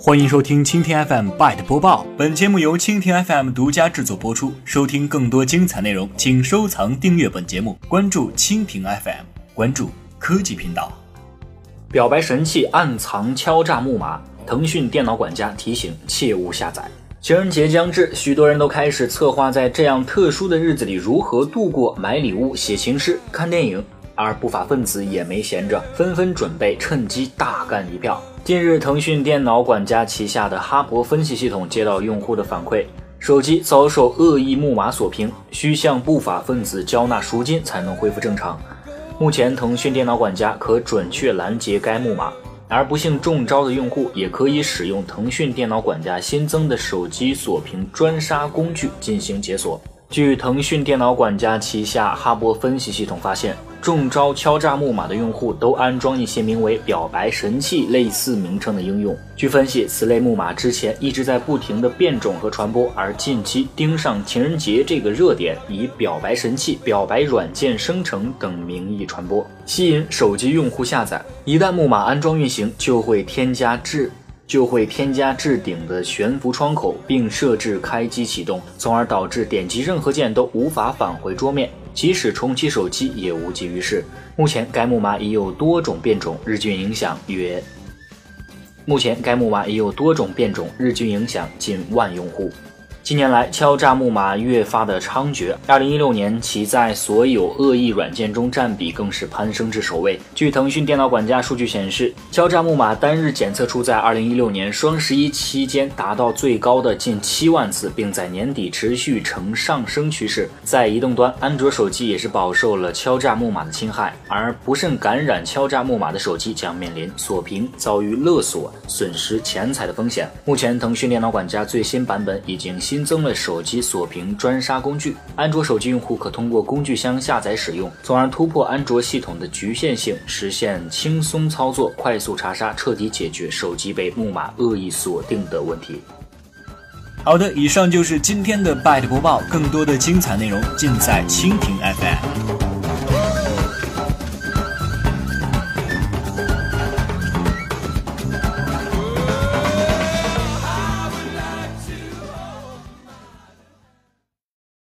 欢迎收听蜻蜓 FM Byte 播报，本节目由蜻蜓 FM 独家制作播出。收听更多精彩内容，请收藏订阅本节目，关注蜻蜓 FM，关注科技频道。表白神器暗藏敲诈木马，腾讯电脑管家提醒切勿下载。情人节将至，许多人都开始策划在这样特殊的日子里如何度过，买礼物、写情诗、看电影。而不法分子也没闲着，纷纷准备趁机大干一票。近日，腾讯电脑管家旗下的哈勃分析系统接到用户的反馈，手机遭受恶意木马锁屏，需向不法分子交纳赎金才能恢复正常。目前，腾讯电脑管家可准确拦截该木马，而不幸中招的用户也可以使用腾讯电脑管家新增的手机锁屏专杀工具进行解锁。据腾讯电脑管家旗下哈勃分析系统发现。中招敲诈木马的用户都安装一些名为“表白神器”类似名称的应用。据分析，此类木马之前一直在不停的变种和传播，而近期盯上情人节这个热点，以“表白神器”“表白软件生成”等名义传播，吸引手机用户下载。一旦木马安装运行，就会添加至就会添加置顶的悬浮窗口，并设置开机启动，从而导致点击任何键都无法返回桌面。即使重启手机也无济于事。目前该木马已有多种变种，日均影响约。目前该木马已有多种变种，日均影响近万用户。近年来，敲诈木马越发的猖獗。二零一六年，其在所有恶意软件中占比更是攀升至首位。据腾讯电脑管家数据显示，敲诈木马单日检测出在二零一六年双十一期间达到最高的近七万次，并在年底持续呈上升趋势。在移动端，安卓手机也是饱受了敲诈木马的侵害，而不慎感染敲诈木马的手机将面临锁屏、遭遇勒索、损失钱财的风险。目前，腾讯电脑管家最新版本已经新。新增了手机锁屏专杀工具，安卓手机用户可通过工具箱下载使用，从而突破安卓系统的局限性，实现轻松操作、快速查杀，彻底解决手机被木马恶意锁定的问题。好的，以上就是今天的 Byte 播报，更多的精彩内容尽在蜻蜓 FM。